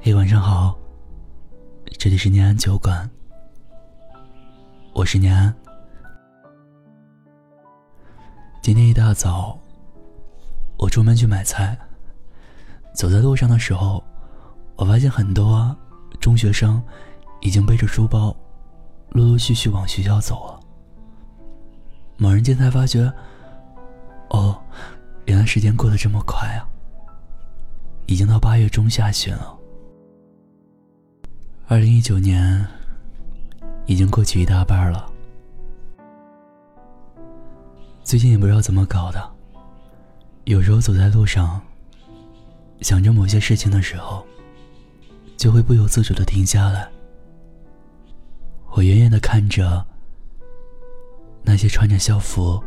嘿，晚上好，这里是念安酒馆，我是念安。今天一大早，我出门去买菜，走在路上的时候，我发现很多中学生已经背着书包，陆陆续续往学校走了。猛然间才发觉，哦，原来时间过得这么快啊！已经到八月中下旬了。二零一九年已经过去一大半了。最近也不知道怎么搞的，有时候走在路上，想着某些事情的时候，就会不由自主的停下来。我远远的看着。那些穿着校服、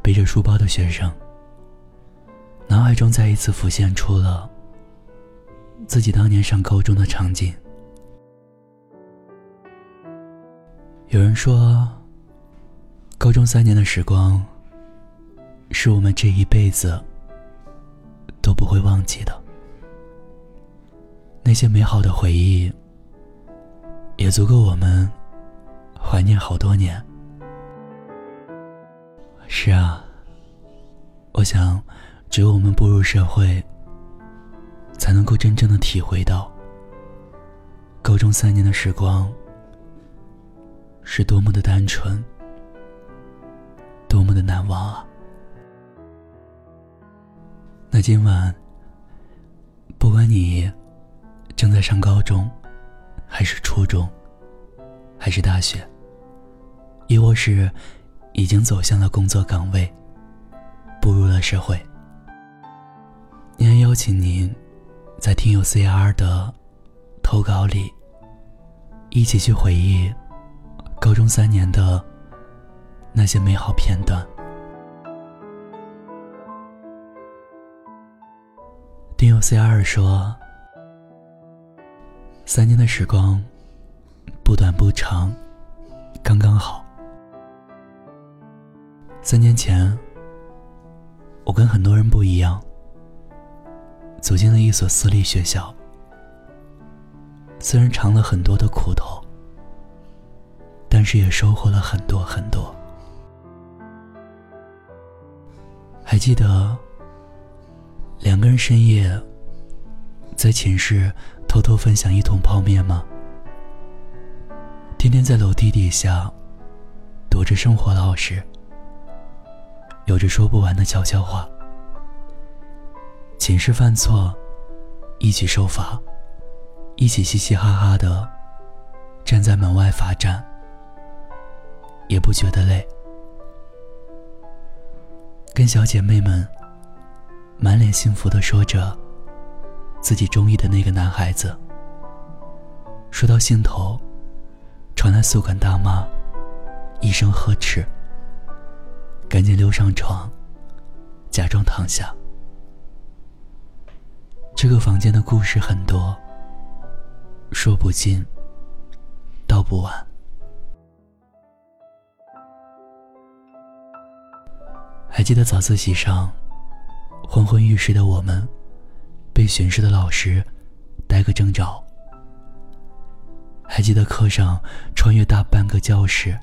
背着书包的学生，脑海中再一次浮现出了自己当年上高中的场景。有人说，高中三年的时光是我们这一辈子都不会忘记的。那些美好的回忆，也足够我们怀念好多年。是啊，我想，只有我们步入社会，才能够真正的体会到，高中三年的时光是多么的单纯，多么的难忘啊！那今晚，不管你正在上高中，还是初中，还是大学，亦或是……已经走向了工作岗位，步入了社会。也邀请您，在听友 C R 的投稿里，一起去回忆高中三年的那些美好片段。听友 C R 说：“三年的时光，不短不长，刚刚好。”三年前，我跟很多人不一样，走进了一所私立学校。虽然尝了很多的苦头，但是也收获了很多很多。还记得两个人深夜在寝室偷偷分享一桶泡面吗？天天在楼梯底下躲着生活老师。有着说不完的悄悄话。寝室犯错，一起受罚，一起嘻嘻哈哈的站在门外罚站，也不觉得累。跟小姐妹们满脸幸福的说着自己中意的那个男孩子。说到心头，传来宿管大妈一声呵斥。赶紧溜上床，假装躺下。这个房间的故事很多，说不尽，道不完。还记得早自习上，昏昏欲睡的我们，被巡视的老师逮个正着。还记得课上穿越大半个教室，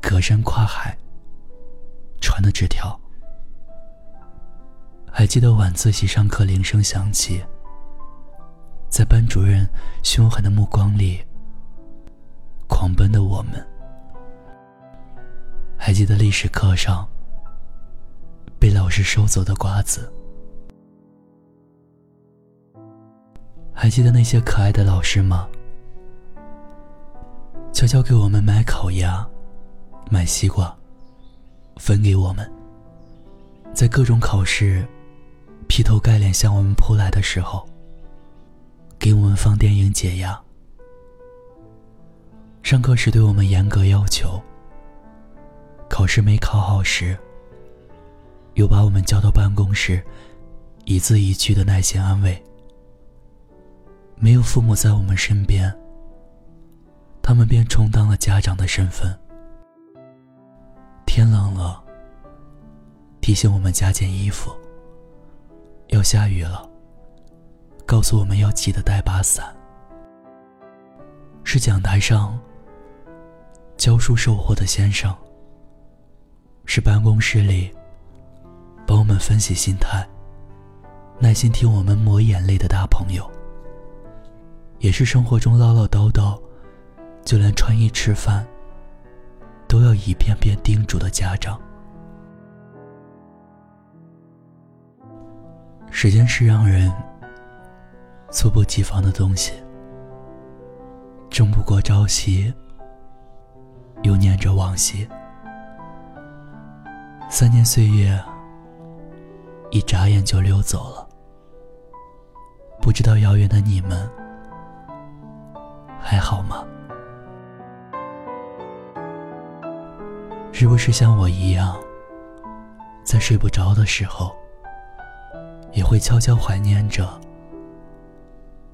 隔山跨海。传的纸条，还记得晚自习上课铃声响起，在班主任凶狠的目光里狂奔的我们，还记得历史课上被老师收走的瓜子，还记得那些可爱的老师吗？悄悄给我们买烤鸭，买西瓜。分给我们，在各种考试劈头盖脸向我们扑来的时候，给我们放电影解压。上课时对我们严格要求，考试没考好时，又把我们叫到办公室，一字一句的耐心安慰。没有父母在我们身边，他们便充当了家长的身份。天冷了，提醒我们加件衣服。要下雨了，告诉我们要记得带把伞。是讲台上教书授课的先生，是办公室里帮我们分析心态、耐心听我们抹眼泪的大朋友，也是生活中唠唠叨叨，就连穿衣吃饭都要一遍遍叮嘱的家长。时间是让人猝不及防的东西。争不过朝夕，又念着往昔。三年岁月，一眨眼就溜走了。不知道遥远的你们还好吗？是不是像我一样，在睡不着的时候，也会悄悄怀念着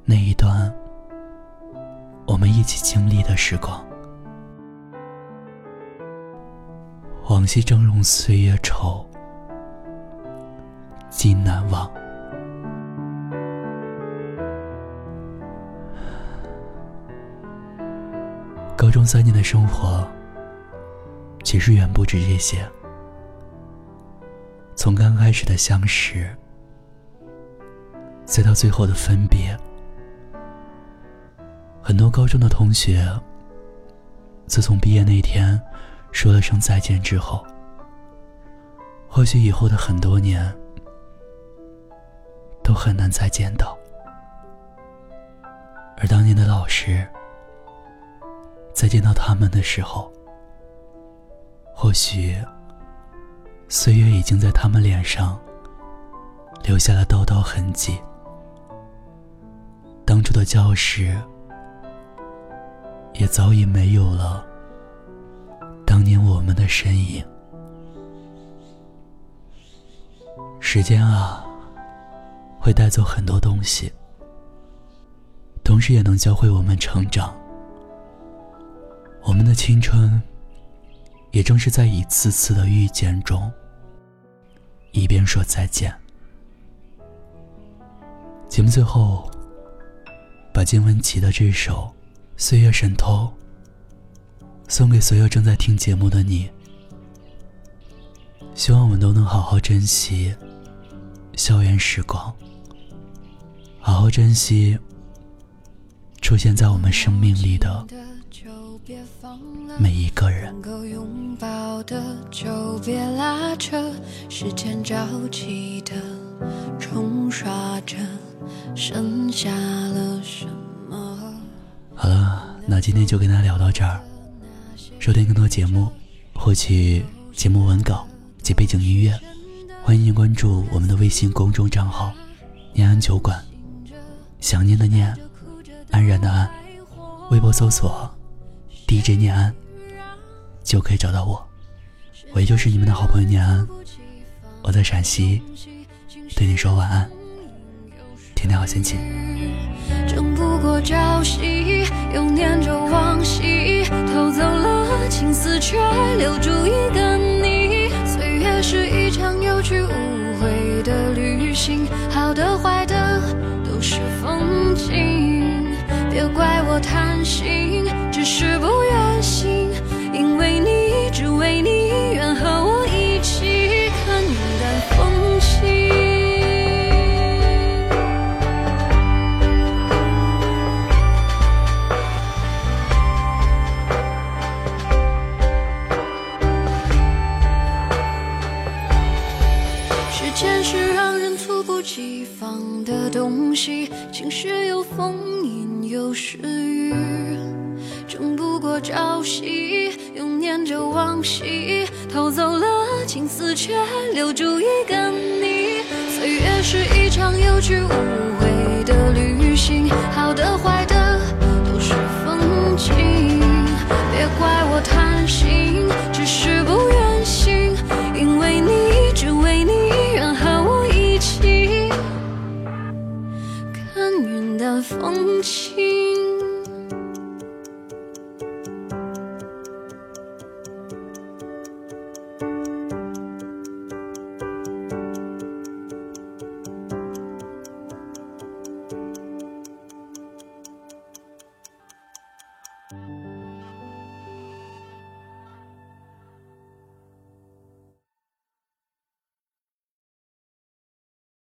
那一段？我们一起经历的时光，往昔峥嵘岁月稠，今难忘。高中三年的生活，其实远不止这些。从刚开始的相识，再到最后的分别。很多高中的同学，自从毕业那天说了声再见之后，或许以后的很多年都很难再见到。而当年的老师，在见到他们的时候，或许岁月已经在他们脸上留下了道道痕迹。当初的教室。也早已没有了当年我们的身影。时间啊，会带走很多东西，同时也能教会我们成长。我们的青春，也正是在一次次的遇见中，一边说再见。节目最后，把金玟岐的这首。岁月神偷，送给所有正在听节目的你。希望我们都能好好珍惜校园时光，好好珍惜出现在我们生命里的每一个人。时间潮起的冲刷着，剩下了，那今天就跟大家聊到这儿。收听更多节目，获取节目文稿及背景音乐，欢迎您关注我们的微信公众账号“念安酒馆”。想念的念，安然的安，微博搜索 “DJ 念安”就可以找到我。我也就是你们的好朋友念安，我在陕西，对你说晚安，天天好心情。过朝夕，又念着往昔，偷走了青丝，却留住一个你。岁月是一场有去无回的旅行，好的坏的都是风景。别怪我贪情绪有风阴有时雨，争不过朝夕，又念着往昔，偷走了青丝，却留住一个你。岁月是一场有去无回的旅行，好的坏